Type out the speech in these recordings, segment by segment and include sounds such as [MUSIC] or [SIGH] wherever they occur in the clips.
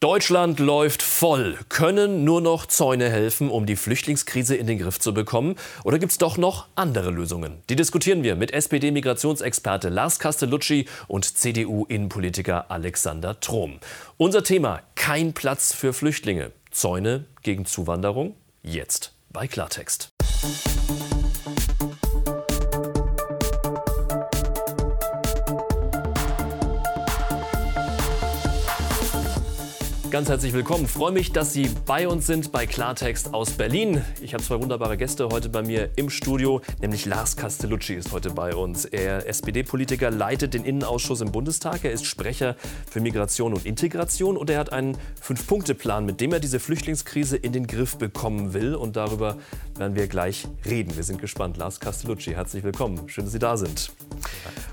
Deutschland läuft voll. Können nur noch Zäune helfen, um die Flüchtlingskrise in den Griff zu bekommen? Oder gibt es doch noch andere Lösungen? Die diskutieren wir mit SPD-Migrationsexperte Lars Castellucci und CDU-Innenpolitiker Alexander Trom. Unser Thema: Kein Platz für Flüchtlinge. Zäune gegen Zuwanderung? Jetzt bei Klartext. Ganz herzlich willkommen. Freue mich, dass Sie bei uns sind bei Klartext aus Berlin. Ich habe zwei wunderbare Gäste heute bei mir im Studio, nämlich Lars Castellucci ist heute bei uns. Er SPD-Politiker, leitet den Innenausschuss im Bundestag. Er ist Sprecher für Migration und Integration und er hat einen Fünf-Punkte-Plan, mit dem er diese Flüchtlingskrise in den Griff bekommen will. Und darüber werden wir gleich reden. Wir sind gespannt. Lars Castellucci, herzlich willkommen. Schön, dass Sie da sind.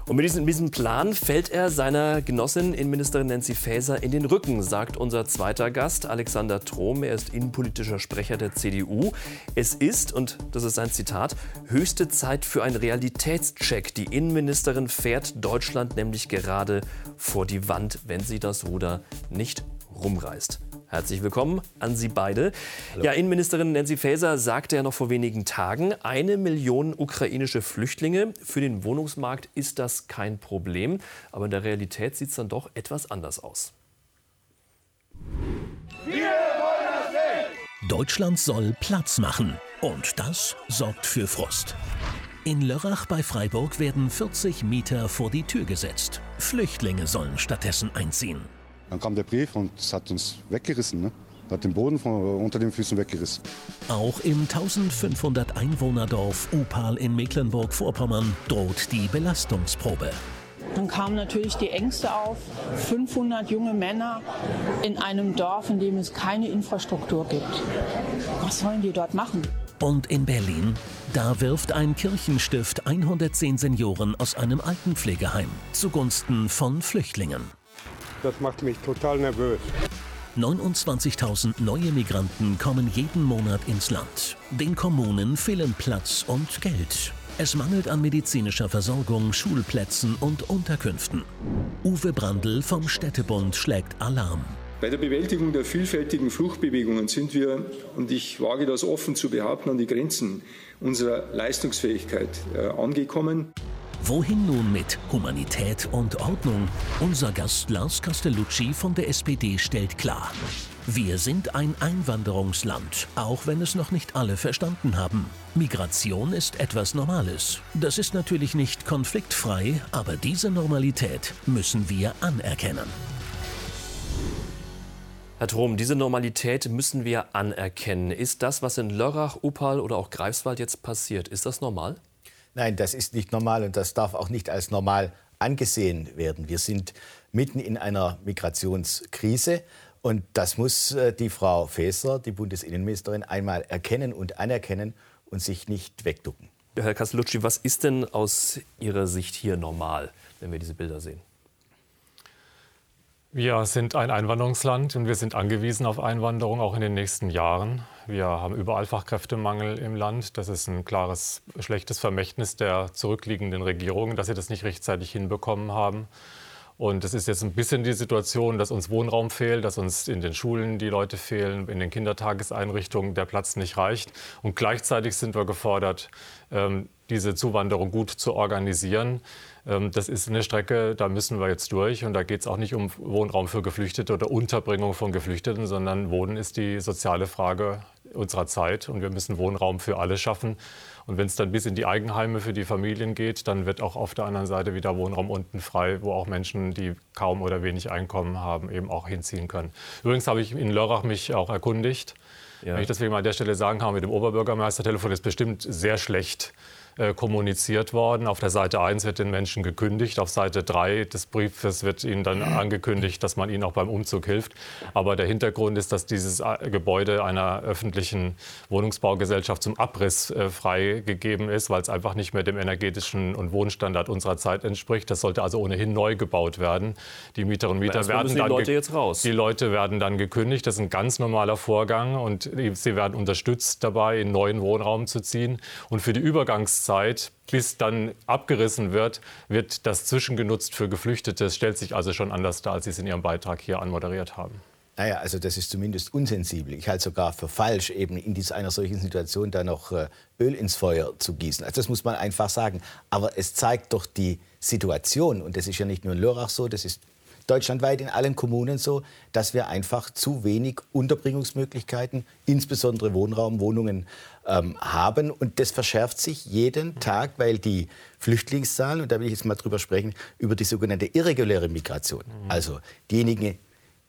Und mit diesem, diesem Plan fällt er seiner Genossin Innenministerin Nancy Faeser in den Rücken, sagt unser zweiter Gast, Alexander Trom. Er ist innenpolitischer Sprecher der CDU. Es ist, und das ist ein Zitat, höchste Zeit für einen Realitätscheck. Die Innenministerin fährt Deutschland nämlich gerade vor die Wand, wenn sie das Ruder nicht rumreißt. Herzlich willkommen an Sie beide. Hallo. Ja, Innenministerin Nancy Faeser sagte ja noch vor wenigen Tagen, eine Million ukrainische Flüchtlinge. Für den Wohnungsmarkt ist das kein Problem. Aber in der Realität sieht es dann doch etwas anders aus. Deutschland soll Platz machen. Und das sorgt für Frust. In Lörrach bei Freiburg werden 40 Mieter vor die Tür gesetzt. Flüchtlinge sollen stattdessen einziehen. Dann kam der Brief und es hat uns weggerissen. Ne? Hat den Boden von, unter den Füßen weggerissen. Auch im 1500 Einwohnerdorf Upal in Mecklenburg-Vorpommern droht die Belastungsprobe. Dann kamen natürlich die Ängste auf. 500 junge Männer in einem Dorf, in dem es keine Infrastruktur gibt. Was sollen die dort machen? Und in Berlin, da wirft ein Kirchenstift 110 Senioren aus einem Altenpflegeheim zugunsten von Flüchtlingen. Das macht mich total nervös. 29.000 neue Migranten kommen jeden Monat ins Land. Den Kommunen fehlen Platz und Geld. Es mangelt an medizinischer Versorgung, Schulplätzen und Unterkünften. Uwe Brandl vom Städtebund schlägt Alarm. Bei der Bewältigung der vielfältigen Fluchtbewegungen sind wir, und ich wage das offen zu behaupten, an die Grenzen unserer Leistungsfähigkeit äh, angekommen. Wohin nun mit Humanität und Ordnung? Unser Gast Lars Castellucci von der SPD stellt klar. Wir sind ein Einwanderungsland, auch wenn es noch nicht alle verstanden haben. Migration ist etwas Normales. Das ist natürlich nicht konfliktfrei, aber diese Normalität müssen wir anerkennen. Herr Trom, diese Normalität müssen wir anerkennen. Ist das, was in Lörrach, Upal oder auch Greifswald jetzt passiert, ist das normal? Nein, das ist nicht normal und das darf auch nicht als normal angesehen werden. Wir sind mitten in einer Migrationskrise. Und das muss äh, die Frau Faeser, die Bundesinnenministerin, einmal erkennen und anerkennen und sich nicht wegducken. Herr Castellucci, was ist denn aus Ihrer Sicht hier normal, wenn wir diese Bilder sehen? Wir sind ein Einwanderungsland und wir sind angewiesen auf Einwanderung auch in den nächsten Jahren. Wir haben überall Fachkräftemangel im Land. Das ist ein klares schlechtes Vermächtnis der zurückliegenden Regierungen, dass sie das nicht rechtzeitig hinbekommen haben. Und es ist jetzt ein bisschen die Situation, dass uns Wohnraum fehlt, dass uns in den Schulen die Leute fehlen, in den Kindertageseinrichtungen der Platz nicht reicht. Und gleichzeitig sind wir gefordert, ähm, diese Zuwanderung gut zu organisieren. Ähm, das ist eine Strecke, da müssen wir jetzt durch. Und da geht es auch nicht um Wohnraum für Geflüchtete oder Unterbringung von Geflüchteten, sondern Wohnen ist die soziale Frage unserer Zeit. Und wir müssen Wohnraum für alle schaffen. Und wenn es dann bis in die Eigenheime für die Familien geht, dann wird auch auf der anderen Seite wieder Wohnraum unten frei, wo auch Menschen, die kaum oder wenig Einkommen haben, eben auch hinziehen können. Übrigens habe ich in Lörrach mich auch erkundigt. Ja. Wenn ich deswegen mal an der Stelle sagen kann, mit dem Oberbürgermeister Telefon ist bestimmt sehr schlecht äh, kommuniziert worden. Auf der Seite 1 wird den Menschen gekündigt, auf Seite 3 des Briefes wird ihnen dann angekündigt, dass man ihnen auch beim Umzug hilft. Aber der Hintergrund ist, dass dieses äh, Gebäude einer öffentlichen Wohnungsbaugesellschaft zum Abriss äh, freigegeben ist, weil es einfach nicht mehr dem energetischen und Wohnstandard unserer Zeit entspricht. Das sollte also ohnehin neu gebaut werden. Die Mieterinnen und Mieter werden dann die Leute jetzt raus. Die Leute werden dann gekündigt. Das ist ein ganz normaler Vorgang und sie werden unterstützt dabei, in neuen Wohnraum zu ziehen. Und für die Übergangszeit Zeit, bis dann abgerissen wird, wird das zwischengenutzt für Geflüchtete. Es stellt sich also schon anders dar, als Sie es in Ihrem Beitrag hier anmoderiert haben. Naja, also das ist zumindest unsensibel. Ich halte sogar für falsch, eben in dieser, einer solchen Situation da noch äh, Öl ins Feuer zu gießen. Also das muss man einfach sagen. Aber es zeigt doch die Situation, und das ist ja nicht nur in Lörrach so, das ist deutschlandweit in allen Kommunen so, dass wir einfach zu wenig Unterbringungsmöglichkeiten, insbesondere Wohnraum, Wohnungen ähm, haben. Und das verschärft sich jeden Tag, weil die Flüchtlingszahlen, und da will ich jetzt mal drüber sprechen, über die sogenannte irreguläre Migration, mhm. also diejenigen,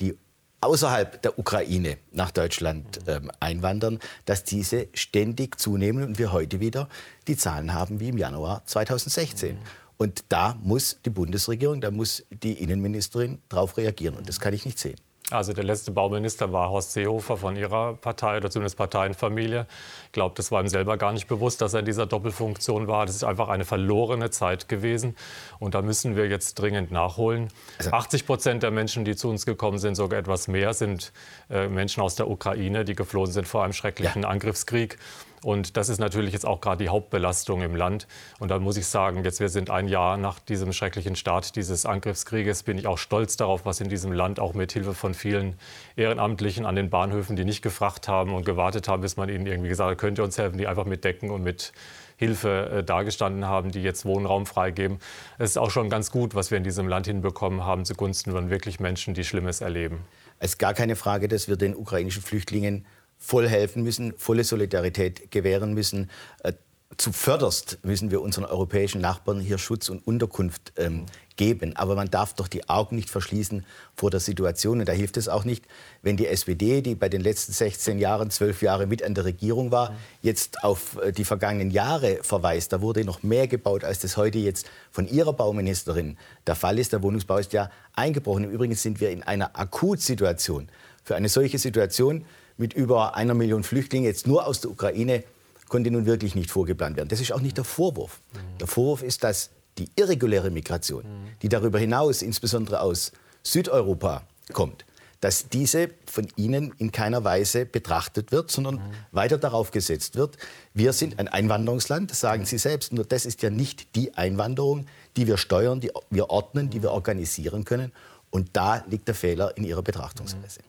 die außerhalb der Ukraine nach Deutschland ähm, einwandern, dass diese ständig zunehmen und wir heute wieder die Zahlen haben wie im Januar 2016. Und da muss die Bundesregierung, da muss die Innenministerin darauf reagieren. Und das kann ich nicht sehen. Also der letzte Bauminister war Horst Seehofer von Ihrer Partei oder zumindest Parteienfamilie. Ich glaube, das war ihm selber gar nicht bewusst, dass er in dieser Doppelfunktion war. Das ist einfach eine verlorene Zeit gewesen. Und da müssen wir jetzt dringend nachholen. 80 also Prozent der Menschen, die zu uns gekommen sind, sogar etwas mehr, sind äh, Menschen aus der Ukraine, die geflohen sind vor einem schrecklichen ja. Angriffskrieg. Und das ist natürlich jetzt auch gerade die Hauptbelastung im Land. Und da muss ich sagen, jetzt wir sind ein Jahr nach diesem schrecklichen Start dieses Angriffskrieges, bin ich auch stolz darauf, was in diesem Land auch mit Hilfe von vielen Ehrenamtlichen an den Bahnhöfen, die nicht gefragt haben und gewartet haben, bis man ihnen irgendwie gesagt hat, könnt ihr uns helfen, die einfach mit Decken und mit Hilfe äh, dagestanden haben, die jetzt Wohnraum freigeben. Es ist auch schon ganz gut, was wir in diesem Land hinbekommen haben, zugunsten von wirklich Menschen, die Schlimmes erleben. Es ist gar keine Frage, dass wir den ukrainischen Flüchtlingen voll helfen müssen, volle Solidarität gewähren müssen. Äh, Zuvörderst müssen wir unseren europäischen Nachbarn hier Schutz und Unterkunft ähm, geben. Aber man darf doch die Augen nicht verschließen vor der Situation. Und da hilft es auch nicht, wenn die SPD, die bei den letzten 16 Jahren, 12 Jahre mit an der Regierung war, jetzt auf äh, die vergangenen Jahre verweist. Da wurde noch mehr gebaut, als das heute jetzt von ihrer Bauministerin der Fall ist. Der Wohnungsbau ist ja eingebrochen. Im Übrigen sind wir in einer Akutsituation. Für eine solche Situation mit über einer Million Flüchtlingen jetzt nur aus der Ukraine konnte nun wirklich nicht vorgeplant werden. Das ist auch nicht der Vorwurf. Der Vorwurf ist, dass die irreguläre Migration, die darüber hinaus insbesondere aus Südeuropa kommt, dass diese von Ihnen in keiner Weise betrachtet wird, sondern mhm. weiter darauf gesetzt wird. Wir sind ein Einwanderungsland, das sagen Sie selbst, nur das ist ja nicht die Einwanderung, die wir steuern, die wir ordnen, die wir organisieren können. Und da liegt der Fehler in Ihrer Betrachtungsweise.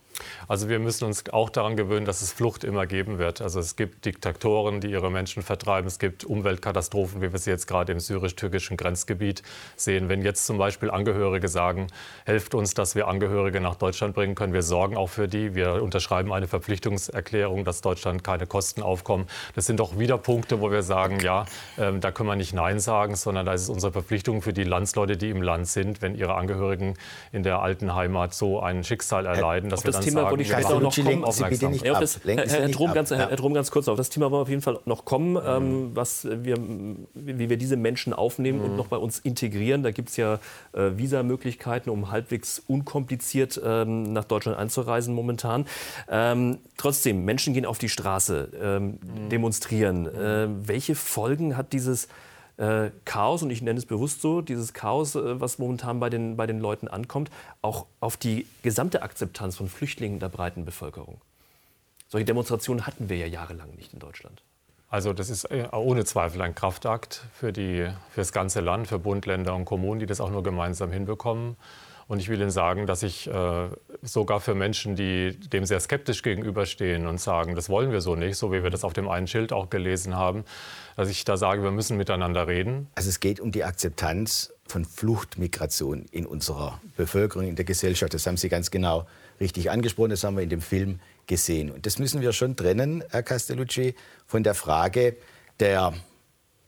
Also wir müssen uns auch daran gewöhnen, dass es Flucht immer geben wird. Also es gibt Diktatoren, die ihre Menschen vertreiben. Es gibt Umweltkatastrophen, wie wir sie jetzt gerade im syrisch-türkischen Grenzgebiet sehen. Wenn jetzt zum Beispiel Angehörige sagen, helft uns, dass wir Angehörige nach Deutschland bringen können, wir sorgen auch für die. Wir unterschreiben eine Verpflichtungserklärung, dass Deutschland keine Kosten aufkommen. Das sind doch wieder Punkte, wo wir sagen, ja, ähm, da können wir nicht Nein sagen, sondern da ist es unsere Verpflichtung für die Landsleute, die im Land sind, wenn ihre Angehörigen in der alten Heimat so ein Schicksal erleiden, dass wir dann Thema wollte ich später auch noch kommen. Aufmerksam. Ja, das, Herr, Herr, Drum, ganz, Herr, Drum, ganz kurz auf das Thema wollen wir auf jeden Fall noch kommen, mhm. ähm, was wir, wie wir diese Menschen aufnehmen mhm. und noch bei uns integrieren. Da gibt es ja äh, Visamöglichkeiten, um halbwegs unkompliziert ähm, nach Deutschland einzureisen momentan. Ähm, trotzdem, Menschen gehen auf die Straße, ähm, mhm. demonstrieren. Äh, welche Folgen hat dieses äh, Chaos, und ich nenne es bewusst so, dieses Chaos, äh, was momentan bei den, bei den Leuten ankommt, auch auf die gesamte Akzeptanz von Flüchtlingen der breiten Bevölkerung. Solche Demonstrationen hatten wir ja jahrelang nicht in Deutschland. Also das ist äh, ohne Zweifel ein Kraftakt für, die, für das ganze Land, für Bund, Länder und Kommunen, die das auch nur gemeinsam hinbekommen. Und ich will Ihnen sagen, dass ich äh, sogar für Menschen, die dem sehr skeptisch gegenüberstehen und sagen, das wollen wir so nicht, so wie wir das auf dem einen Schild auch gelesen haben, dass ich da sage, wir müssen miteinander reden. Also es geht um die Akzeptanz von Fluchtmigration in unserer Bevölkerung, in der Gesellschaft. Das haben Sie ganz genau richtig angesprochen, das haben wir in dem Film gesehen. Und das müssen wir schon trennen, Herr Castellucci, von der Frage der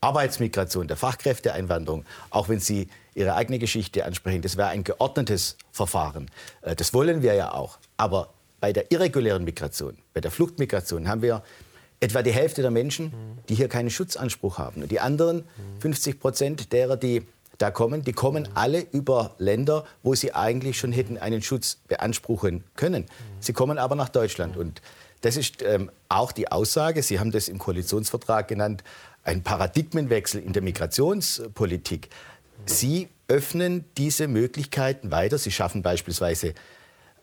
Arbeitsmigration, der Fachkräfteeinwanderung, auch wenn Sie Ihre eigene Geschichte ansprechen, das wäre ein geordnetes Verfahren. Äh, das wollen wir ja auch. Aber bei der irregulären Migration, bei der Fluchtmigration haben wir etwa die Hälfte der Menschen, die hier keinen Schutzanspruch haben. Und die anderen 50 Prozent derer, die da kommen, die kommen alle über Länder, wo sie eigentlich schon hätten einen Schutz beanspruchen können. Sie kommen aber nach Deutschland. Und das ist ähm, auch die Aussage, Sie haben das im Koalitionsvertrag genannt, ein Paradigmenwechsel in der Migrationspolitik. Sie öffnen diese Möglichkeiten weiter. Sie schaffen beispielsweise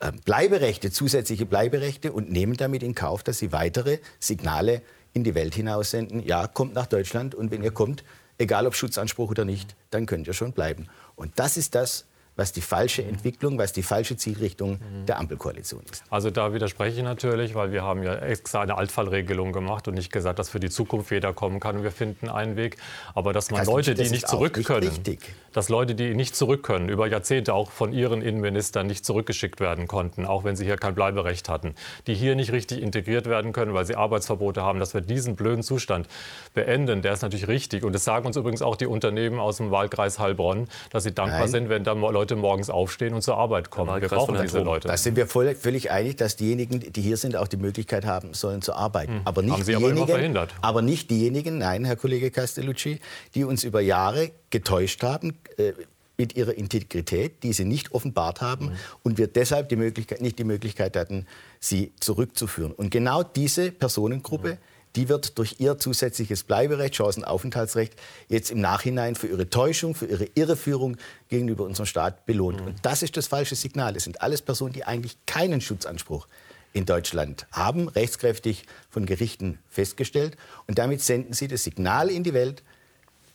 ähm, Bleiberechte, zusätzliche Bleiberechte und nehmen damit in Kauf, dass sie weitere Signale in die Welt hinaus senden. Ja, kommt nach Deutschland und wenn ihr kommt, egal ob Schutzanspruch oder nicht, dann könnt ihr schon bleiben. Und das ist das, was die falsche Entwicklung, was die falsche Zielrichtung der Ampelkoalition ist. Also da widerspreche ich natürlich, weil wir haben ja extra eine Altfallregelung gemacht und nicht gesagt, dass für die Zukunft jeder kommen kann. Wir finden einen Weg. Aber dass man Leute, die nicht zurück nicht können, richtig. dass Leute, die nicht zurück können, über Jahrzehnte auch von ihren Innenministern nicht zurückgeschickt werden konnten, auch wenn sie hier kein Bleiberecht hatten, die hier nicht richtig integriert werden können, weil sie Arbeitsverbote haben, dass wir diesen blöden Zustand beenden, der ist natürlich richtig. Und das sagen uns übrigens auch die Unternehmen aus dem Wahlkreis Heilbronn, dass sie dankbar Nein. sind, wenn da Leute Leute morgens aufstehen und zur Arbeit kommen. Wir brauchen diese Leute. Da sind wir voll, völlig einig, dass diejenigen, die hier sind, auch die Möglichkeit haben sollen zu arbeiten. Hm. Aber nicht haben Sie diejenigen, aber verhindert. Aber nicht diejenigen, nein, Herr Kollege Castellucci, die uns über Jahre getäuscht haben. Äh, mit ihrer Integrität, die sie nicht offenbart haben mhm. und wir deshalb die Möglichkeit, nicht die Möglichkeit hatten, sie zurückzuführen. Und genau diese Personengruppe, mhm die wird durch ihr zusätzliches Bleiberecht, Chancenaufenthaltsrecht jetzt im Nachhinein für ihre Täuschung, für ihre Irreführung gegenüber unserem Staat belohnt. Mhm. Und das ist das falsche Signal. Es sind alles Personen, die eigentlich keinen Schutzanspruch in Deutschland haben, rechtskräftig von Gerichten festgestellt. Und damit senden sie das Signal in die Welt,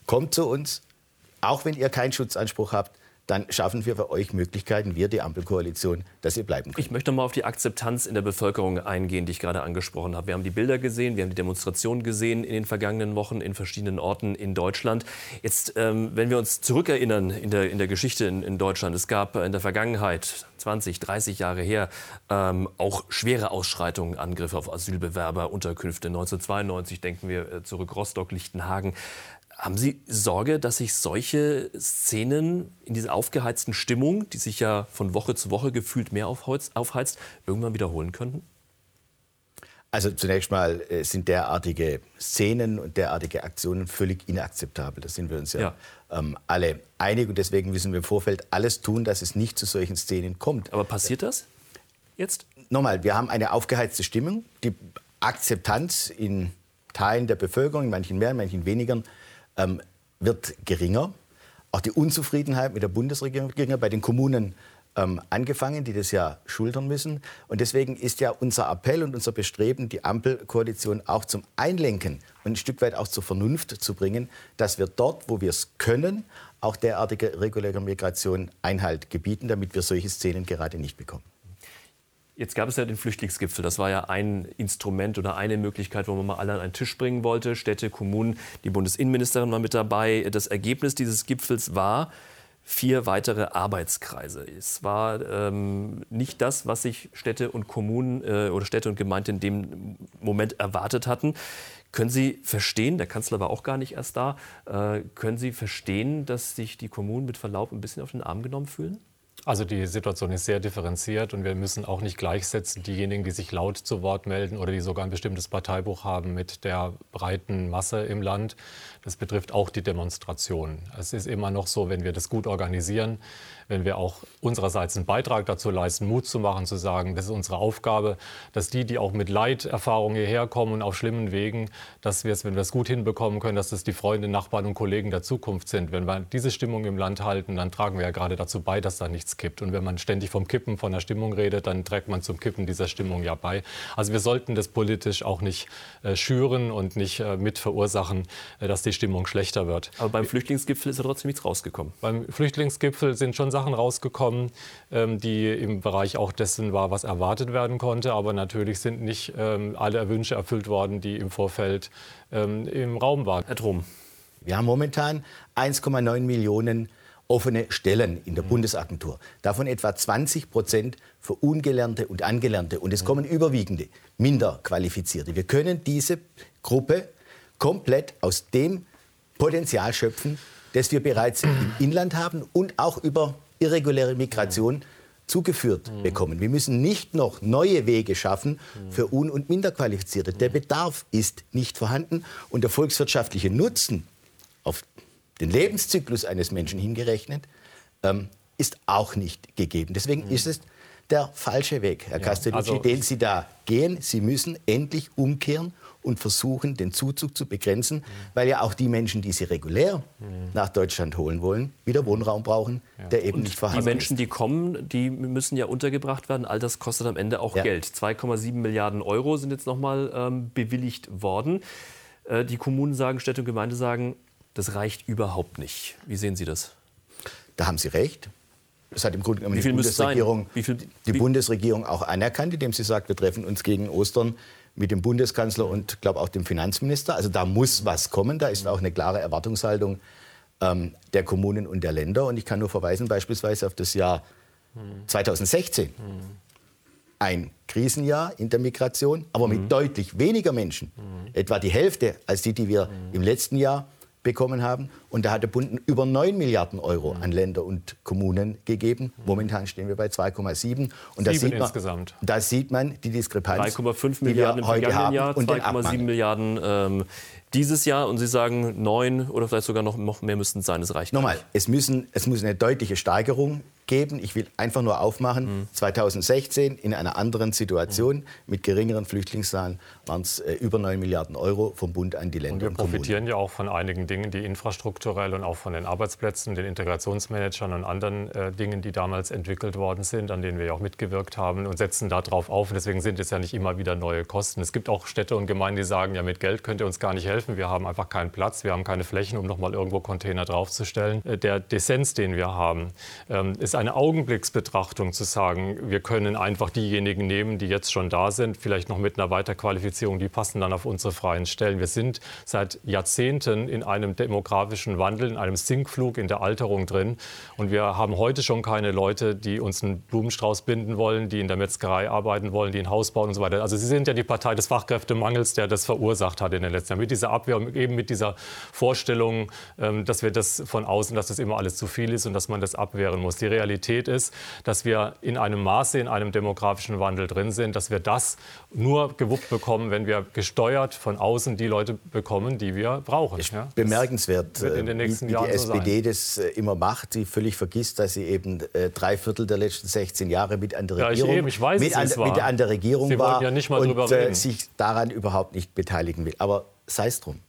kommt zu uns, auch wenn ihr keinen Schutzanspruch habt, dann schaffen wir für euch Möglichkeiten, wir die Ampelkoalition, dass ihr bleiben könnt. Ich möchte mal auf die Akzeptanz in der Bevölkerung eingehen, die ich gerade angesprochen habe. Wir haben die Bilder gesehen, wir haben die Demonstrationen gesehen in den vergangenen Wochen in verschiedenen Orten in Deutschland. Jetzt, ähm, wenn wir uns zurückerinnern in der, in der Geschichte in, in, Deutschland, es gab in der Vergangenheit, 20, 30 Jahre her, ähm, auch schwere Ausschreitungen, Angriffe auf Asylbewerber, Unterkünfte. 1992 denken wir äh, zurück, Rostock, Lichtenhagen. Haben Sie Sorge, dass sich solche Szenen in dieser aufgeheizten Stimmung, die sich ja von Woche zu Woche gefühlt mehr aufheizt, irgendwann wiederholen könnten? Also zunächst mal äh, sind derartige Szenen und derartige Aktionen völlig inakzeptabel. Da sind wir uns ja, ja. Ähm, alle einig und deswegen müssen wir im Vorfeld alles tun, dass es nicht zu solchen Szenen kommt. Aber passiert das jetzt? Nochmal, wir haben eine aufgeheizte Stimmung. Die Akzeptanz in Teilen der Bevölkerung, in manchen mehr, in manchen weniger, ähm, wird geringer. Auch die Unzufriedenheit mit der Bundesregierung wird geringer. Bei den Kommunen ähm, angefangen, die das ja schultern müssen. Und deswegen ist ja unser Appell und unser Bestreben, die Ampelkoalition auch zum Einlenken und ein Stück weit auch zur Vernunft zu bringen, dass wir dort, wo wir es können, auch derartige reguläre Migration Einhalt gebieten, damit wir solche Szenen gerade nicht bekommen. Jetzt gab es ja den Flüchtlingsgipfel. Das war ja ein Instrument oder eine Möglichkeit, wo man mal alle an einen Tisch bringen wollte. Städte, Kommunen, die Bundesinnenministerin war mit dabei. Das Ergebnis dieses Gipfels war vier weitere Arbeitskreise. Es war ähm, nicht das, was sich Städte und Kommunen äh, oder Städte und Gemeinden in dem Moment erwartet hatten. Können Sie verstehen, der Kanzler war auch gar nicht erst da, äh, können Sie verstehen, dass sich die Kommunen mit Verlaub ein bisschen auf den Arm genommen fühlen? Also die Situation ist sehr differenziert und wir müssen auch nicht gleichsetzen diejenigen, die sich laut zu Wort melden oder die sogar ein bestimmtes Parteibuch haben mit der breiten Masse im Land. Das betrifft auch die Demonstrationen. Es ist immer noch so, wenn wir das gut organisieren, wenn wir auch unsererseits einen Beitrag dazu leisten, Mut zu machen, zu sagen, das ist unsere Aufgabe, dass die, die auch mit Leiterfahrung hierher kommen und auf schlimmen Wegen, dass wir es, wenn wir es gut hinbekommen können, dass das die Freunde, Nachbarn und Kollegen der Zukunft sind. Wenn wir diese Stimmung im Land halten, dann tragen wir ja gerade dazu bei, dass da nichts kippt. Und wenn man ständig vom Kippen von der Stimmung redet, dann trägt man zum Kippen dieser Stimmung ja bei. Also wir sollten das politisch auch nicht äh, schüren und nicht äh, mit verursachen, äh, dass die Stimmung schlechter wird. Aber beim Flüchtlingsgipfel ist ja trotzdem nichts rausgekommen. Beim Flüchtlingsgipfel sind schon Sachen rausgekommen, ähm, die im Bereich auch dessen war, was erwartet werden konnte. Aber natürlich sind nicht ähm, alle Wünsche erfüllt worden, die im Vorfeld ähm, im Raum waren. Herr Trom. Wir haben momentan 1,9 Millionen offene Stellen in der mhm. Bundesagentur. Davon etwa 20 Prozent für Ungelernte und Angelernte. Und es mhm. kommen überwiegende, minder qualifizierte. Wir können diese Gruppe komplett aus dem Potenzial schöpfen, das wir bereits im Inland haben und auch über irreguläre Migration zugeführt mhm. bekommen. Wir müssen nicht noch neue Wege schaffen für Un- und Minderqualifizierte. Der Bedarf ist nicht vorhanden und der volkswirtschaftliche Nutzen auf den Lebenszyklus eines Menschen hingerechnet ähm, ist auch nicht gegeben. Deswegen mhm. ist es der falsche Weg, Herr ja, Castellucci, also den Sie da gehen. Sie müssen endlich umkehren und versuchen, den Zuzug zu begrenzen, mhm. weil ja auch die Menschen, die sie regulär mhm. nach Deutschland holen wollen, wieder Wohnraum brauchen, ja. der eben und nicht vorhanden ist. Die Menschen, ist. die kommen, die müssen ja untergebracht werden. All das kostet am Ende auch ja. Geld. 2,7 Milliarden Euro sind jetzt nochmal ähm, bewilligt worden. Äh, die Kommunen sagen, Städte und Gemeinde sagen, das reicht überhaupt nicht. Wie sehen Sie das? Da haben Sie recht. Das hat im Grunde genommen die? Bundesregierung, viel- die Bundesregierung auch anerkannt, indem sie sagt, wir treffen uns gegen Ostern mit dem Bundeskanzler und glaube auch dem Finanzminister. Also da muss was kommen. Da ist auch eine klare Erwartungshaltung ähm, der Kommunen und der Länder. Und ich kann nur verweisen beispielsweise auf das Jahr 2016. Ein Krisenjahr in der Migration, aber mit deutlich weniger Menschen. Etwa die Hälfte als die, die wir im letzten Jahr bekommen haben. Und da hat der Bund über 9 Milliarden Euro an Länder und Kommunen gegeben. Momentan stehen wir bei 2,7. Und da sieht, man, insgesamt. da sieht man die Diskrepanz, 3,5 die Milliarden wir im heute vergangenen haben Jahr, und den 2,7 Abmangel. Milliarden ähm, dieses Jahr. Und Sie sagen, neun oder vielleicht sogar noch, noch mehr müssten es sein. Das reicht Nochmal, nicht. es, müssen, es muss eine deutliche Steigerung geben. Ich will einfach nur aufmachen, 2016 in einer anderen Situation mit geringeren Flüchtlingszahlen waren es äh, über 9 Milliarden Euro vom Bund an die Und Länder wir und, profitieren ja auch von einigen Dingen, die infrastrukturell und auch von den Arbeitsplätzen, den Integrationsmanagern und anderen äh, Dingen, die damals entwickelt worden sind, an denen wir ja auch mitgewirkt haben und setzen darauf auf. Und deswegen sind es ja nicht immer wieder neue Kosten. Es gibt auch Städte und Gemeinden, die sagen, ja, mit Geld könnt ihr uns gar nicht helfen. Wir haben einfach keinen Platz, wir haben keine Flächen, um noch mal irgendwo Container draufzustellen. Äh, Der Dissens, den wir haben, ähm, ist eine Augenblicksbetrachtung zu sagen, wir können einfach diejenigen nehmen, die jetzt schon da sind, vielleicht noch mit einer Weiterqualifizierung, die passen dann auf unsere freien Stellen. Wir sind seit Jahrzehnten in einem demografischen Wandel, in einem Sinkflug in der Alterung drin. Und wir haben heute schon keine Leute, die uns einen Blumenstrauß binden wollen, die in der Metzgerei arbeiten wollen, die ein Haus bauen und so weiter. Also Sie sind ja die Partei des Fachkräftemangels, der das verursacht hat in den letzten Jahren. Mit dieser Abwehr und eben mit dieser Vorstellung, ähm, dass wir das von außen, dass das immer alles zu viel ist und dass man das abwehren muss. Die ist, dass wir in einem Maße in einem demografischen Wandel drin sind, dass wir das nur gewuppt bekommen, wenn wir gesteuert von außen die Leute bekommen, die wir brauchen. Ja? Bemerkenswert, in den äh, nächsten wie, wie Jahren die so SPD das äh, immer macht. Sie völlig vergisst, dass sie eben äh, drei Viertel der letzten 16 Jahre mit an der Ja, ich Regierung, eben, ich weiß, mit, an, mit an der Regierung Sie war ja nicht mal und äh, sich daran überhaupt nicht beteiligen will. Aber sei es drum.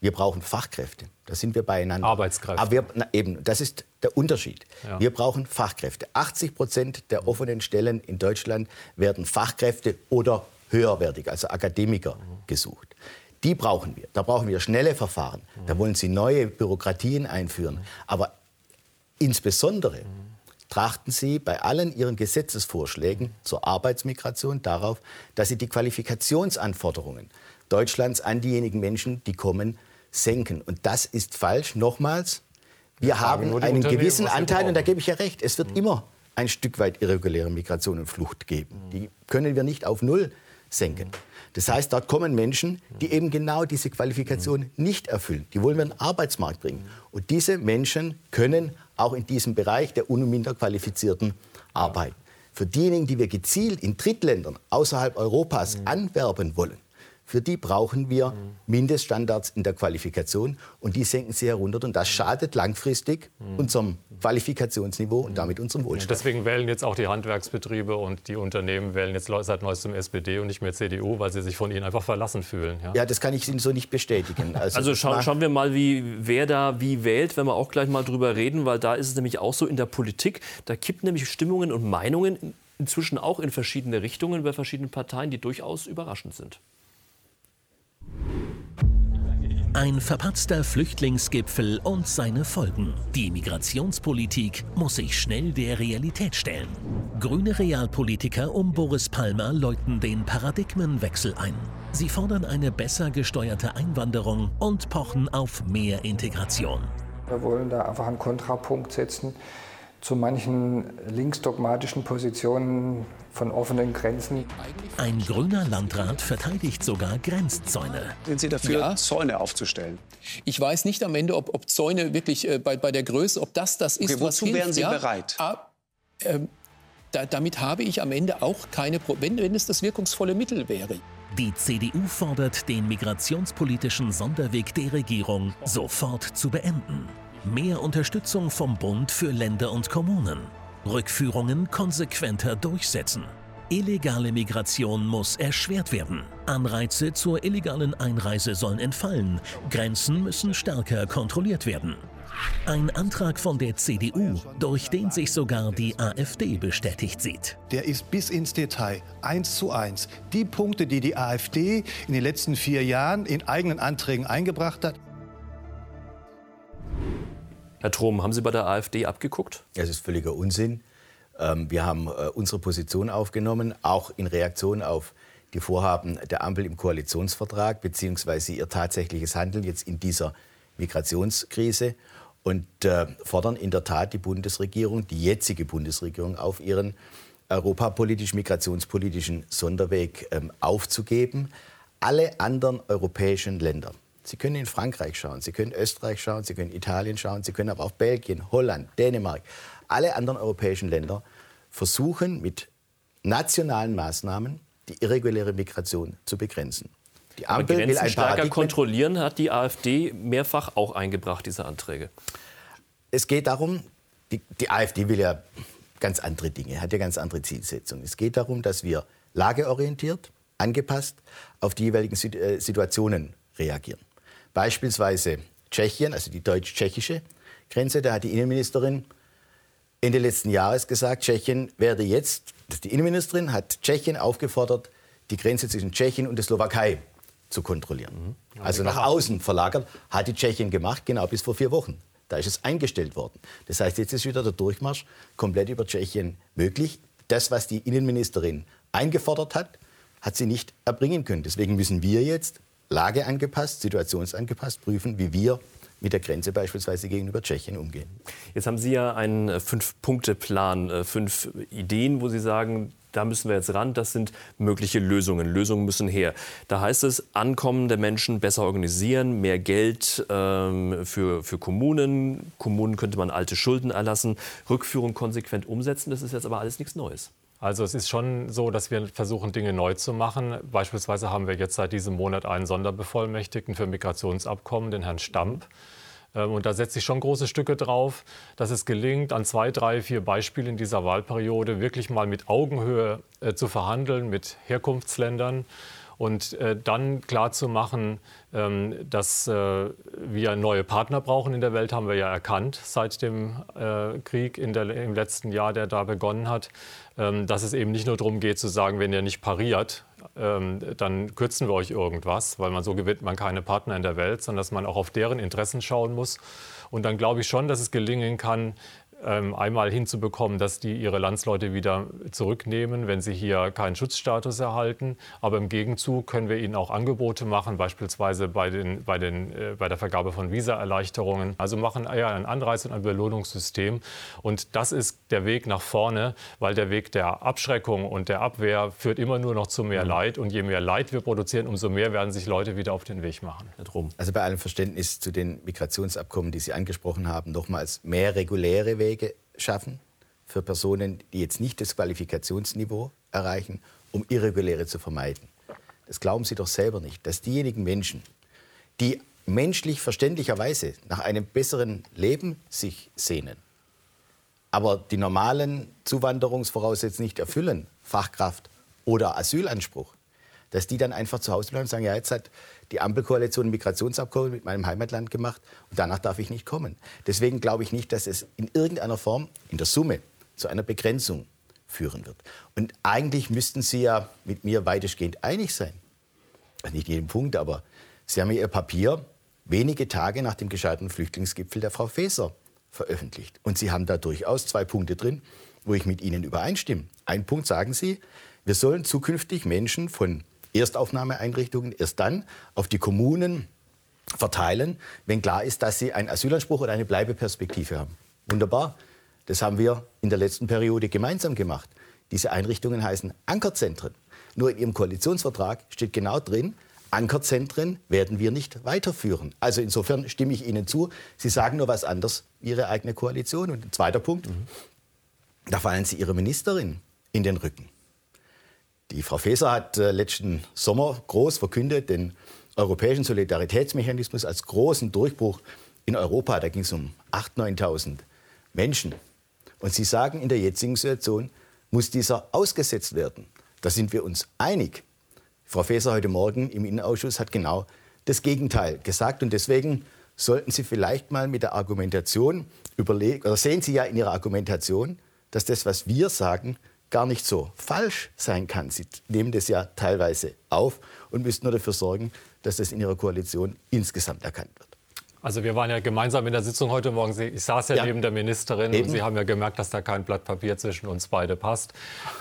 Wir brauchen Fachkräfte. Da sind wir beieinander. Arbeitskräfte. Aber wir, na, eben, das ist der Unterschied. Ja. Wir brauchen Fachkräfte. 80 Prozent der offenen Stellen in Deutschland werden Fachkräfte oder höherwertig, also Akademiker, gesucht. Die brauchen wir. Da brauchen wir schnelle Verfahren. Da wollen Sie neue Bürokratien einführen. Aber insbesondere trachten Sie bei allen Ihren Gesetzesvorschlägen zur Arbeitsmigration darauf, dass Sie die Qualifikationsanforderungen Deutschlands an diejenigen Menschen, die kommen, senken. Und das ist falsch. Nochmals, wir fragen haben einen gewissen Anteil, und da gebe ich ja recht, es wird immer ein Stück weit irreguläre Migration und Flucht geben. Die können wir nicht auf Null senken. Das heißt, dort kommen Menschen, die eben genau diese Qualifikation nicht erfüllen. Die wollen wir in den Arbeitsmarkt bringen. Und diese Menschen können auch in diesem Bereich der un- und minder qualifizierten arbeiten. Für diejenigen, die wir gezielt in Drittländern außerhalb Europas anwerben wollen, für die brauchen wir Mindeststandards in der Qualifikation und die senken sie herunter. Und das schadet langfristig unserem Qualifikationsniveau und damit unserem Wohlstand. Deswegen wählen jetzt auch die Handwerksbetriebe und die Unternehmen wählen jetzt seit neuestem SPD und nicht mehr CDU, weil sie sich von ihnen einfach verlassen fühlen. Ja? Ja, das kann ich Ihnen so nicht bestätigen. Also schau, mag- schauen wir mal, wie, wer da wie wählt, wenn wir auch gleich mal drüber reden, weil da ist es nämlich auch so in der Politik, da kippen nämlich Stimmungen und Meinungen inzwischen auch in verschiedene Richtungen bei verschiedenen Parteien, die durchaus überraschend sind. Ein verpatzter Flüchtlingsgipfel und seine Folgen. Die Migrationspolitik muss sich schnell der Realität stellen. Grüne Realpolitiker um Boris Palmer läuten den Paradigmenwechsel ein. Sie fordern eine besser gesteuerte Einwanderung und pochen auf mehr Integration. Wir wollen da einfach einen Kontrapunkt setzen zu manchen linksdogmatischen Positionen von offenen Grenzen. Ein grüner Landrat verteidigt sogar Grenzzäune. Sind Sie dafür, Ja. Zäune aufzustellen? Ich weiß nicht am Ende, ob, ob Zäune wirklich äh, bei, bei der Größe, ob das das ist, Okay, was wozu hilft. wären Sie ja? bereit? Ah, ähm, da, damit habe ich am Ende auch keine Pro wenn, wenn es das wirkungsvolle Mittel wäre. Die CDU fordert, den migrationspolitischen Sonderweg der Regierung sofort zu beenden. Mehr Unterstützung vom Bund für Länder und Kommunen. Rückführungen konsequenter durchsetzen. Illegale Migration muss erschwert werden. Anreize zur illegalen Einreise sollen entfallen. Grenzen müssen stärker kontrolliert werden. Ein Antrag von der CDU, durch den sich sogar die AfD bestätigt sieht. Der ist bis ins Detail, eins zu eins. Die Punkte, die die AfD in den letzten vier Jahren in eigenen Anträgen eingebracht hat, Herr Trom, haben Sie bei der AfD abgeguckt? Das ist völliger Unsinn. Ähm, wir haben äh, unsere Position aufgenommen, auch in Reaktion auf die Vorhaben der Ampel im Koalitionsvertrag beziehungsweise ihr tatsächliches Handeln jetzt in dieser Migrationskrise und äh, fordern in der Tat die Bundesregierung, die jetzige Bundesregierung, auf ihren europapolitisch-migrationspolitischen Sonderweg ähm, aufzugeben. Alle anderen europäischen Länder, Sie können in Frankreich schauen, Sie können Österreich schauen, Sie können Italien schauen, Sie können aber auch Belgien, Holland, Dänemark, alle anderen europäischen Länder versuchen mit nationalen Maßnahmen die irreguläre Migration zu begrenzen. Die Ampel Aber will ein stärker kontrollieren hat die AfD mehrfach auch eingebracht, diese Anträge. Es geht darum, die, die AfD will ja ganz andere Dinge, hat ja ganz andere Zielsetzungen. Es geht darum, dass wir lageorientiert, angepasst auf die jeweiligen äh, Situationen reagieren. Beispielsweise Tschechien, also die deutsch-tschechische Grenze, da hat die Innenministerin Ende letzten Jahres gesagt, Tschechien werde jetzt, die Innenministerin hat Tschechien aufgefordert, die Grenze zwischen Tschechien und der Slowakei zu kontrollieren. Mhm. Also nach außen verlagert, hat die Tschechien gemacht, genau bis vor vier Wochen. Da ist es eingestellt worden. Das heißt, jetzt ist wieder der Durchmarsch komplett über Tschechien möglich. Das, was die Innenministerin eingefordert hat, hat sie nicht erbringen können. Deswegen müssen wir jetzt lageangepasst, situationsangepasst prüfen, wie wir mit der Grenze beispielsweise gegenüber Tschechien umgehen. Jetzt haben Sie ja einen äh, Fünf-Punkte-Plan, äh, fünf Ideen, wo Sie sagen, da müssen wir jetzt ran, das sind mögliche Lösungen. Lösungen müssen her. Da heißt es, Ankommen der Menschen besser organisieren, mehr Geld ähm, für, für Kommunen. Kommunen könnte man alte Schulden erlassen, Rückführung konsequent umsetzen. Das ist jetzt aber alles nichts Neues. Also es ist schon so, dass wir versuchen, Dinge neu zu machen. Beispielsweise haben wir jetzt seit diesem Monat einen Sonderbevollmächtigten für Migrationsabkommen, den Herrn Stamp. Ähm, und da setze ich schon große Stücke drauf, dass es gelingt, an zwei, drei, vier Beispielen in dieser Wahlperiode wirklich mal mit Augenhöhe äh, zu verhandeln mit Herkunftsländern und äh, dann klar zu machen, ähm, dass äh, wir neue Partner brauchen in der Welt, haben wir ja erkannt seit dem äh, Krieg der, im letzten Jahr, der da begonnen hat, ähm, dass es eben nicht nur darum geht zu sagen, wenn ihr nicht pariert, ähm, dann kürzen wir euch irgendwas, weil man so gewinnt man keine Partner in der Welt, sondern dass man auch auf deren Interessen schauen muss. Und dann glaube ich schon, dass es gelingen kann, einmal hinzubekommen, dass die ihre Landsleute wieder zurücknehmen, wenn sie hier keinen Schutzstatus erhalten. Aber im Gegenzug können wir ihnen auch Angebote machen, beispielsweise bei, den, bei, den, äh, bei der Vergabe von Visaerleichterungen. Also machen eher ein Anreiz- und ein Belohnungssystem. Und das ist der Weg nach vorne, weil der Weg der Abschreckung und der Abwehr führt immer nur noch zu mehr mhm. Leid. Und je mehr Leid wir produzieren, umso mehr werden sich Leute wieder auf den Weg machen. Also bei allem Verständnis zu den Migrationsabkommen, die Sie angesprochen haben, nochmals mehr reguläre Wege Wege schaffen für Personen, die jetzt nicht das Qualifikationsniveau erreichen, um Irreguläre zu vermeiden. Das glauben Sie doch selber nicht, dass diejenigen Menschen, die menschlich verständlicherweise nach einem besseren Leben sich sehnen, aber die normalen Zuwanderungsvoraussetzungen nicht erfüllen, Fachkraft oder Asylanspruch, dass die dann einfach zu Hause bleiben und sagen, ja, jetzt hat die Ampelkoalition ein Migrationsabkommen mit meinem Heimatland gemacht und danach darf ich nicht kommen. Deswegen glaube ich nicht, dass es in irgendeiner Form in der Summe zu einer Begrenzung führen wird. Und eigentlich müssten Sie ja mit mir weitestgehend einig sein. Nicht in jedem Punkt, aber Sie haben Ihr Papier wenige Tage nach dem gescheiterten Flüchtlingsgipfel der Frau Faeser veröffentlicht. Und Sie haben da durchaus zwei Punkte drin, wo ich mit Ihnen übereinstimme. Ein Punkt sagen Sie, wir sollen zukünftig Menschen von Erstaufnahmeeinrichtungen erst dann auf die Kommunen verteilen, wenn klar ist, dass sie einen Asylanspruch oder eine Bleibeperspektive haben. Wunderbar. Das haben wir in der letzten Periode gemeinsam gemacht. Diese Einrichtungen heißen Ankerzentren. Nur in Ihrem Koalitionsvertrag steht genau drin, Ankerzentren werden wir nicht weiterführen. Also insofern stimme ich Ihnen zu. Sie sagen nur was anderes Ihre eigene Koalition. Und ein zweiter Punkt, mhm. da fallen Sie Ihre Ministerin in den Rücken. Die Frau Faeser hat äh, letzten Sommer groß verkündet, den europäischen Solidaritätsmechanismus als großen Durchbruch in Europa. Da ging es um 8.000, 9.000 Menschen. Und Sie sagen, in der jetzigen Situation muss dieser ausgesetzt werden. Da sind wir uns einig. Frau Faeser heute Morgen im Innenausschuss hat genau das Gegenteil gesagt. Und deswegen sollten Sie vielleicht mal mit der Argumentation überlegen, oder sehen Sie ja in Ihrer Argumentation, dass das, was wir sagen, gar nicht so falsch sein kann. Sie nehmen das ja teilweise auf und müssen nur dafür sorgen, dass das in ihrer Koalition insgesamt erkannt wird. Also wir waren ja gemeinsam in der Sitzung heute Morgen. Ich saß ja, ja. neben der Ministerin Eben. und Sie haben ja gemerkt, dass da kein Blatt Papier zwischen uns beide passt.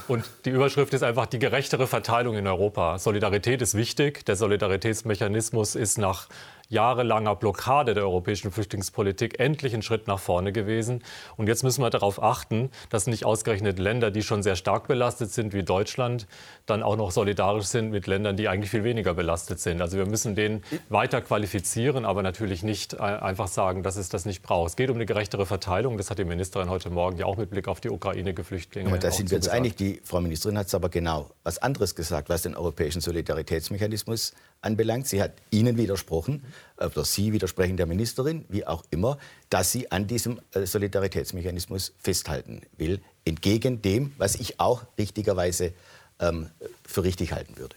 Und die Überschrift ist einfach die gerechtere Verteilung in Europa. Solidarität ist wichtig. Der Solidaritätsmechanismus ist nach jahrelanger Blockade der europäischen Flüchtlingspolitik endlich ein Schritt nach vorne gewesen. Und jetzt müssen wir darauf achten, dass nicht ausgerechnet Länder, die schon sehr stark belastet sind, wie Deutschland, dann auch noch solidarisch sind mit Ländern, die eigentlich viel weniger belastet sind. Also wir müssen den weiter qualifizieren, aber natürlich nicht äh, einfach sagen, dass es das nicht braucht. Es geht um eine gerechtere Verteilung. Das hat die Ministerin heute Morgen ja auch mit Blick auf die Ukraine-Geflüchtlinge. Ja, da sind wir uns einig. Die Frau Ministerin hat es aber genau was anderes gesagt, was den europäischen Solidaritätsmechanismus anbelangt. Sie hat Ihnen widersprochen, oder Sie widersprechen der Ministerin, wie auch immer, dass sie an diesem äh, Solidaritätsmechanismus festhalten will, entgegen dem, was ich auch richtigerweise ähm, für richtig halten würde.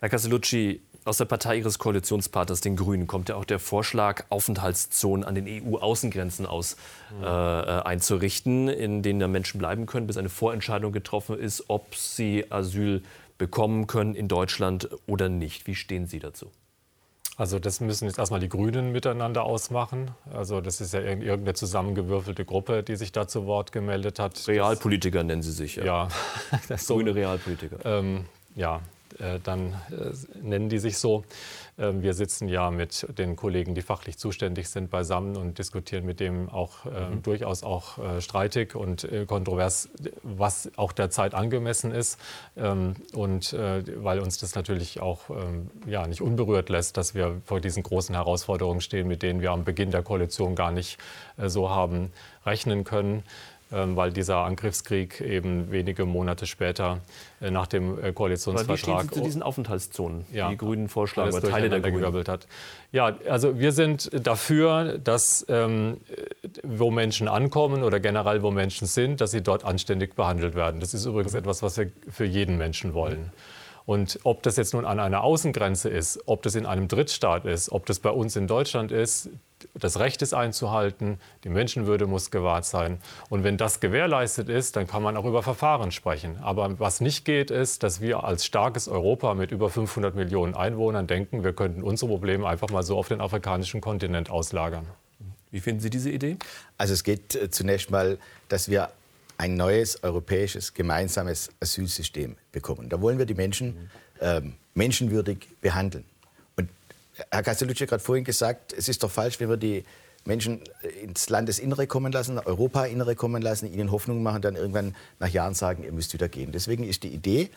Herr Castellucci, aus der Partei Ihres Koalitionspartners, den Grünen, kommt ja auch der Vorschlag, Aufenthaltszonen an den EU-Außengrenzen aus äh, äh, einzurichten, in denen ja Menschen bleiben können, bis eine Vorentscheidung getroffen ist, ob sie Asyl bekommen können in Deutschland oder nicht. Wie stehen Sie dazu? Also das müssen jetzt erstmal die Grünen miteinander ausmachen. Also das ist ja irgendeine zusammengewürfelte Gruppe, die sich da zu Wort gemeldet hat. Realpolitiker nennen sie sich. Ja, ja. [LAUGHS] grüne Realpolitiker. Ähm, ja, dann äh, nennen die sich so. Ähm, wir sitzen ja mit den Kollegen, die fachlich zuständig sind, beisammen und diskutieren mit dem auch äh, mhm. durchaus auch streitig und kontrovers, was auch der Zeit angemessen ist. Ähm, und weil uns das natürlich auch ähm, ja, nicht unberührt lässt, dass wir vor diesen großen Herausforderungen stehen, mit denen wir am Beginn der Koalition gar nicht so haben rechnen können. Ähm, weil dieser Angriffskrieg eben wenige Monate später äh, nach dem äh, Koalitionsvertrag. Aber wie stehen Sie zu diesen Aufenthaltszonen, ja, die Grünen vorschlagen, oder Teile der gewirbelt hat? Ja, also wir sind dafür, dass ähm, wo Menschen ankommen oder generell wo Menschen sind, dass sie dort anständig behandelt werden. Das ist übrigens etwas, was wir für jeden Menschen wollen. Und ob das jetzt nun an einer Außengrenze ist, ob das in einem Drittstaat ist, ob das bei uns in Deutschland ist, das Recht ist einzuhalten, die Menschenwürde muss gewahrt sein. Und wenn das gewährleistet ist, dann kann man auch über Verfahren sprechen. Aber was nicht geht, ist, dass wir als starkes Europa mit über 500 Millionen Einwohnern denken, wir könnten unsere Probleme einfach mal so auf den afrikanischen Kontinent auslagern. Wie finden Sie diese Idee? Also es geht äh, zunächst mal, dass wir ein neues europäisches gemeinsames Asylsystem bekommen. Da wollen wir die Menschen äh, menschenwürdig behandeln. Herr Castellucci hat gerade vorhin gesagt, es ist doch falsch, wenn wir die Menschen ins Landesinnere kommen lassen, Europa-Innere kommen lassen, ihnen Hoffnung machen, dann irgendwann nach Jahren sagen, ihr müsst wieder gehen. Deswegen ist die Idee,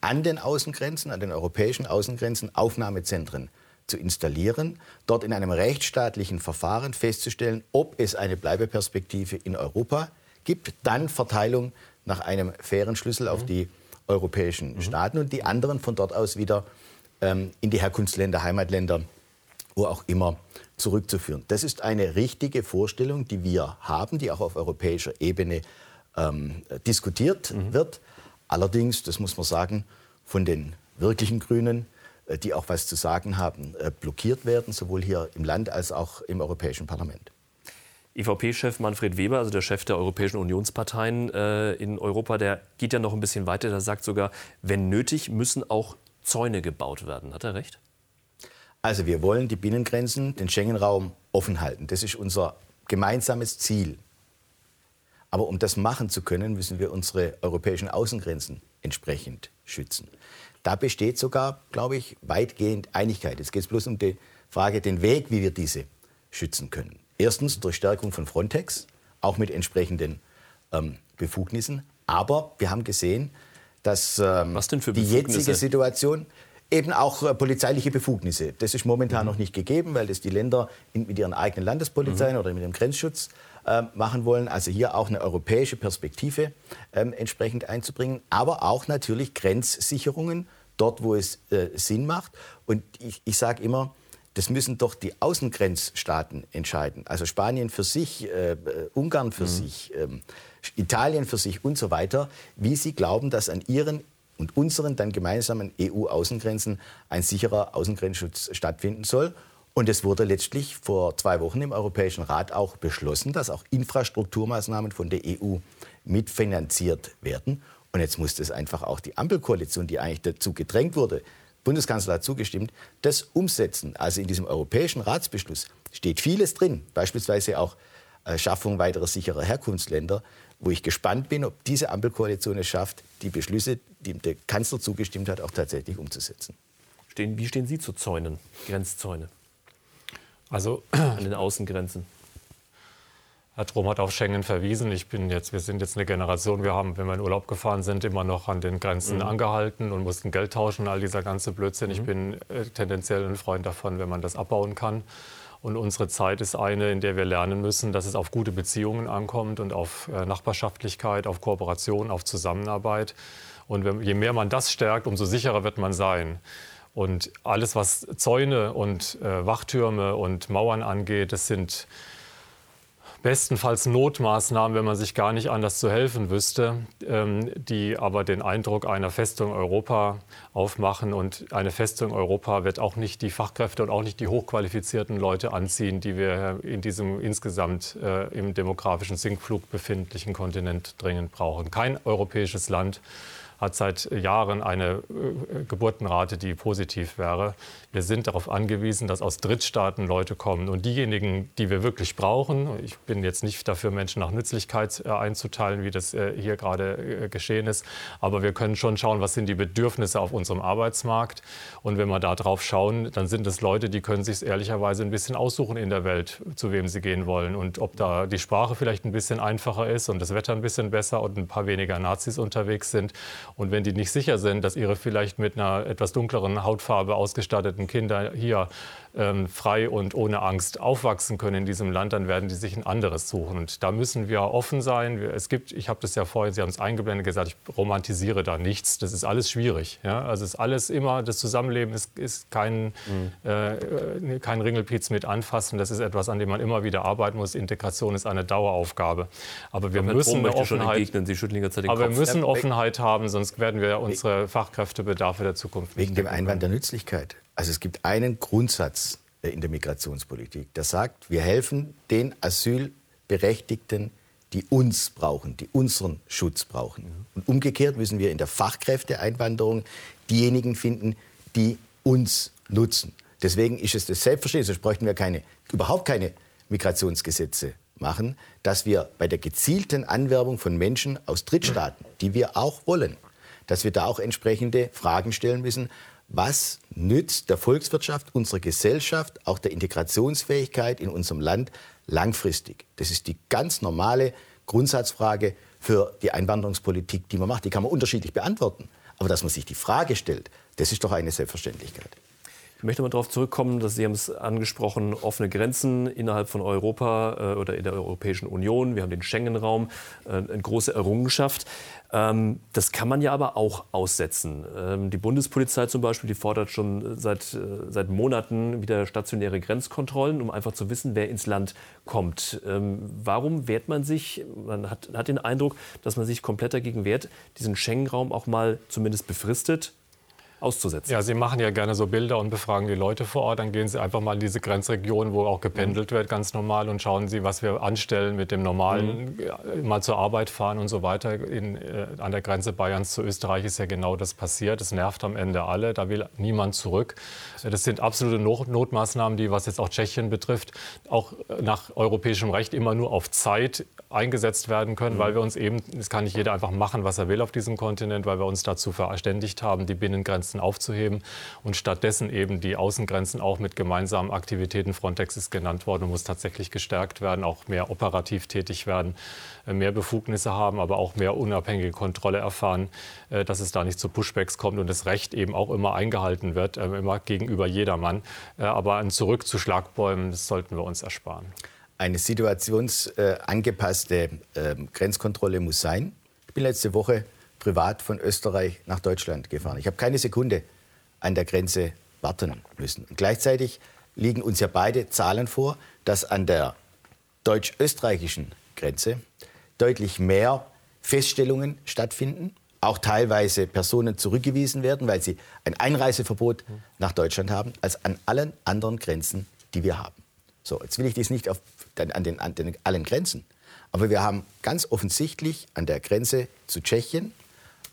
an den Außengrenzen, an den europäischen Außengrenzen Aufnahmezentren zu installieren, dort in einem rechtsstaatlichen Verfahren festzustellen, ob es eine Bleibeperspektive in Europa gibt dann Verteilung nach einem fairen Schlüssel auf mhm. die europäischen mhm. Staaten und die anderen von dort aus wieder ähm, in die Herkunftsländer, Heimatländer, wo auch immer zurückzuführen. Das ist eine richtige Vorstellung, die wir haben, die auch auf europäischer Ebene ähm, diskutiert mhm. wird. Allerdings, das muss man sagen, von den wirklichen Grünen, äh, die auch was zu sagen haben, äh, blockiert werden, sowohl hier im Land als auch im Europäischen Parlament. EVP-Chef Manfred Weber, also der Chef der Europäischen Unionsparteien äh, in Europa, der geht ja noch ein bisschen weiter. Der sagt sogar, wenn nötig, müssen auch Zäune gebaut werden. Hat er recht? Also wir wollen die Binnengrenzen, den Schengen-Raum offen halten. Das ist unser gemeinsames Ziel. Aber um das machen zu können, müssen wir unsere europäischen Außengrenzen entsprechend schützen. Da besteht sogar, glaube ich, weitgehend Einigkeit. Jetzt geht es bloß um die Frage, den Weg, wie wir diese schützen können. Erstens durch Stärkung von Frontex, auch mit entsprechenden ähm, Befugnissen. Aber wir haben gesehen, dass ähm, die jetzige Situation eben auch äh, polizeiliche Befugnisse. Das ist momentan mhm. noch nicht gegeben, weil das die Länder in, mit ihren eigenen Landespolizeien mhm. oder mit dem Grenzschutz äh, machen wollen. Also hier auch eine europäische Perspektive äh, entsprechend einzubringen, aber auch natürlich Grenzsicherungen dort, wo es äh, Sinn macht. Und ich, ich sage immer, das müssen doch die Außengrenzstaaten entscheiden. Also Spanien für sich, äh, äh Ungarn für mhm. sich, äh, Italien für sich und so weiter, wie sie glauben, dass an ihren und unseren dann gemeinsamen EU-Außengrenzen ein sicherer Außengrenzschutz stattfinden soll. Und es wurde letztlich vor zwei Wochen im Europäischen Rat auch beschlossen, dass auch Infrastrukturmaßnahmen von der EU mitfinanziert werden. Und jetzt muss das einfach auch die Ampelkoalition, die eigentlich dazu gedrängt wurde, Bundeskanzler hat zugestimmt, das umsetzen. Also in diesem europäischen Ratsbeschluss steht vieles drin, beispielsweise auch Schaffung weiterer sicherer Herkunftsländer, wo ich gespannt bin, ob diese Ampelkoalition es schafft, die Beschlüsse, die der Kanzler zugestimmt hat, auch tatsächlich umzusetzen. Stehen, wie stehen Sie zu Zäunen, Grenzzäune? Also an den Außengrenzen. Herr Trom hat auf Schengen verwiesen. Ich bin jetzt, wir sind jetzt eine Generation, wir haben, wenn wir in Urlaub gefahren sind, immer noch an den Grenzen mhm. angehalten und mussten Geld tauschen, all dieser ganze Blödsinn. Mhm. Ich bin äh, tendenziell ein Freund davon, wenn man das abbauen kann. Und unsere Zeit ist eine, in der wir lernen müssen, dass es auf gute Beziehungen ankommt und auf äh, Nachbarschaftlichkeit, auf Kooperation, auf Zusammenarbeit. Und je mehr man das stärkt, umso sicherer wird man sein. Und alles, was Zäune und äh, Wachtürme und Mauern angeht, das sind bestenfalls Notmaßnahmen, wenn man sich gar nicht anders zu helfen wüsste, ähm, die aber den Eindruck einer Festung Europa aufmachen. Und eine Festung Europa wird auch nicht die Fachkräfte und auch nicht die hochqualifizierten Leute anziehen, die wir in diesem insgesamt äh, im demografischen Sinkflug befindlichen Kontinent dringend brauchen. Kein europäisches Land hat seit Jahren eine äh, Geburtenrate, die positiv wäre. Wir sind darauf angewiesen, dass aus Drittstaaten Leute kommen. Und diejenigen, die wir wirklich brauchen, ich bin jetzt nicht dafür, Menschen nach Nützlichkeit äh, einzuteilen, wie das äh, hier gerade geschehen ist, aber wir können schon schauen, was sind die Bedürfnisse auf unserem Arbeitsmarkt. Und wenn wir da drauf schauen, dann sind es Leute, die können sich ehrlicherweise ein bisschen aussuchen in der Welt, zu wem sie gehen wollen. Und ob da die Sprache vielleicht ein bisschen einfacher ist und das Wetter ein bisschen besser und ein paar weniger Nazis unterwegs sind und wenn die nicht sicher sind, dass ihre vielleicht mit einer etwas dunkleren Hautfarbe ausgestatteten Kinder hier ähm, frei und ohne Angst aufwachsen können in diesem Land, dann werden die sich ein anderes suchen. Und da müssen wir offen sein. Es gibt, ich habe das ja vorhin, Sie haben es eingeblendet gesagt, ich romantisiere da nichts. Das ist alles schwierig. Ja? Also es ist alles immer, das Zusammenleben ist, ist kein, mhm. äh, kein Ringelpiez mit anfassen. Das ist etwas, an dem man immer wieder arbeiten muss. Integration ist eine Daueraufgabe. Aber wir Herr müssen jetzt den aber wir müssen Offenheit haben, sonst werden wir unsere Fachkräftebedarfe der Zukunft Wegen dem Einwand der Nützlichkeit. Also es gibt einen Grundsatz in der Migrationspolitik, der sagt, wir helfen den Asylberechtigten, die uns brauchen, die unseren Schutz brauchen. Und umgekehrt müssen wir in der Fachkräfteeinwanderung diejenigen finden, die uns nutzen. Deswegen ist es das Selbstverständlich, sonst bräuchten wir keine, überhaupt keine Migrationsgesetze machen, dass wir bei der gezielten Anwerbung von Menschen aus Drittstaaten, die wir auch wollen, dass wir da auch entsprechende Fragen stellen müssen was nützt der Volkswirtschaft, unserer Gesellschaft, auch der Integrationsfähigkeit in unserem Land langfristig? Das ist die ganz normale Grundsatzfrage für die Einwanderungspolitik, die man macht. Die kann man unterschiedlich beantworten. Aber dass man sich die Frage stellt, das ist doch eine Selbstverständlichkeit. Ich möchte mal darauf zurückkommen, dass Sie haben es angesprochen, offene Grenzen innerhalb von Europa äh, oder in der Europäischen Union. Wir haben den Schengen-Raum, äh, eine große Errungenschaft. Ähm, das kann man ja aber auch aussetzen. Ähm, die Bundespolizei zum Beispiel, die fordert schon seit, äh, seit Monaten wieder stationäre Grenzkontrollen, um einfach zu wissen, wer ins Land kommt. Ähm, warum wehrt man sich, man hat, hat den Eindruck, dass man sich komplett dagegen wehrt, diesen Schengen-Raum auch mal zumindest befristet auszusetzen. Ja, Sie machen ja gerne so Bilder und befragen die Leute vor Ort. Dann gehen Sie einfach mal in diese Grenzregion, wo auch gependelt mhm. wird, ganz normal, und schauen Sie, was wir anstellen mit dem normalen, mhm. mal zur Arbeit fahren und so weiter. In, äh, an der Grenze Bayerns zu Österreich ist ja genau das passiert. Das nervt am Ende alle. Da will niemand zurück. Das sind absolute Not Notmaßnahmen, die, was jetzt auch Tschechien betrifft, auch nach europäischem Recht immer nur auf Zeit eingesetzt werden können, mhm. weil wir uns eben, es kann nicht jeder einfach machen, was er will auf diesem Kontinent, weil wir uns dazu verständigt haben, die Binnengrenzen aufzuheben und stattdessen eben die Außengrenzen auch mit gemeinsamen Aktivitäten, Frontex ist genannt worden, muss tatsächlich gestärkt werden, auch mehr operativ tätig werden, äh, mehr Befugnisse haben, aber auch mehr unabhängige Kontrolle erfahren, äh, dass es da nicht zu Pushbacks kommt und das Recht eben auch immer eingehalten wird, äh, immer gegenüber jedermann. Aber ein Zurück zu Schlagbäumen, das sollten wir uns ersparen. Eine situationsangepasste äh, Grenzkontrolle muss sein. Ich bin letzte Woche privat von Österreich nach Deutschland gefahren. Ich habe keine Sekunde an der Grenze warten müssen. Und gleichzeitig liegen uns ja beide Zahlen vor, dass an der deutsch-österreichischen Grenze deutlich mehr Feststellungen stattfinden, auch teilweise Personen zurückgewiesen werden, weil sie ein Einreiseverbot nach Deutschland haben, als an allen anderen Grenzen, die wir haben. So, jetzt will ich dies nicht auf, an, den, an den, allen Grenzen. Aber wir haben ganz offensichtlich an der Grenze zu Tschechien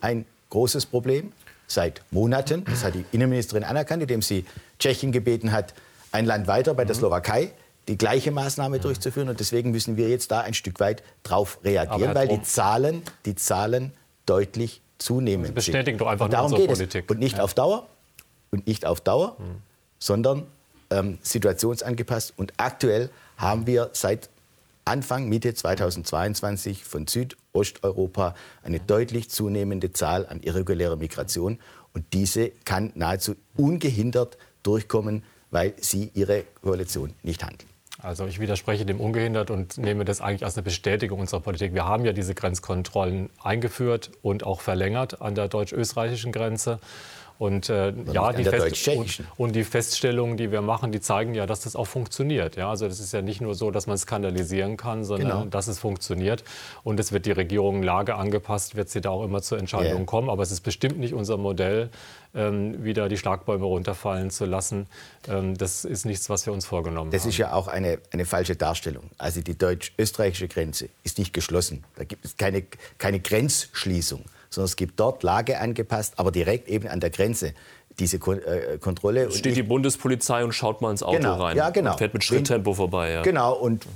ein großes Problem. seit Monaten. Das hat die Innenministerin anerkannt, indem sie Tschechien gebeten hat, ein Land weiter bei der Slowakei die gleiche Maßnahme mhm. durchzuführen. Und deswegen müssen wir jetzt da ein Stück weit drauf reagieren, weil die Zahlen, die Zahlen deutlich zunehmen. Sie bestätigen doch einfach und darum geht Politik. Es. Und nicht ja. auf Dauer, und nicht auf Dauer, mhm. sondern ähm, situationsangepasst. Und aktuell haben wir seit Anfang, Mitte 2022 von Südosteuropa eine deutlich zunehmende Zahl an irregulärer Migration. Und diese kann nahezu ungehindert durchkommen, weil sie ihre Koalition nicht handeln. Also ich widerspreche dem ungehindert und nehme das eigentlich als eine Bestätigung unserer Politik. Wir haben ja diese Grenzkontrollen eingeführt und auch verlängert an der deutsch-österreichischen Grenze. Und äh, ja, die Fest und, und, die Feststellungen, die wir machen, die zeigen ja, dass das auch funktioniert. Ja, also das ist ja nicht nur so, dass man skandalisieren kann, sondern genau. dass es funktioniert. Und es wird die Regierung Lage angepasst, wird sie da auch immer zur Entscheidung yeah. kommen. Aber es ist bestimmt nicht unser Modell, ähm, wieder die Schlagbäume runterfallen zu lassen. Ähm, das ist nichts, was wir uns vorgenommen das haben. Das ist ja auch eine, eine falsche Darstellung. Also die deutsch-österreichische Grenze ist nicht geschlossen. Da gibt es keine, keine Grenzschließung sondern es gibt dort Lage angepasst, aber direkt eben an der Grenze diese Kon äh, Kontrolle. Es steht die Bundespolizei und schaut mal ins Auto genau, rein. Ja, genau. Und fährt mit Schritttempo vorbei. Ja. Genau. Und mhm.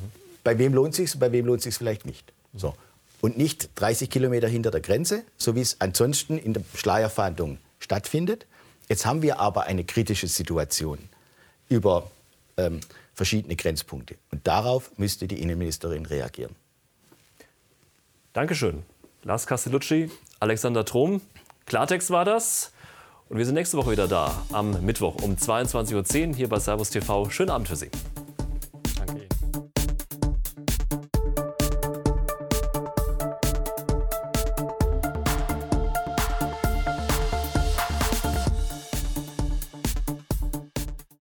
bei wem lohnt sich bei wem lohnt sich vielleicht nicht. So. Und nicht 30 Kilometer hinter der Grenze, so wie es ansonsten in der Schleierfahndung stattfindet. Jetzt haben wir aber eine kritische Situation über ähm, verschiedene Grenzpunkte. Und darauf müsste die Innenministerin reagieren. Dankeschön. Lars Castellucci, Alexander Trom. Klartext war das. Und wir sind nächste Woche wieder da, am Mittwoch um 22.10 Uhr hier bei Servus TV. Schönen Abend für Sie.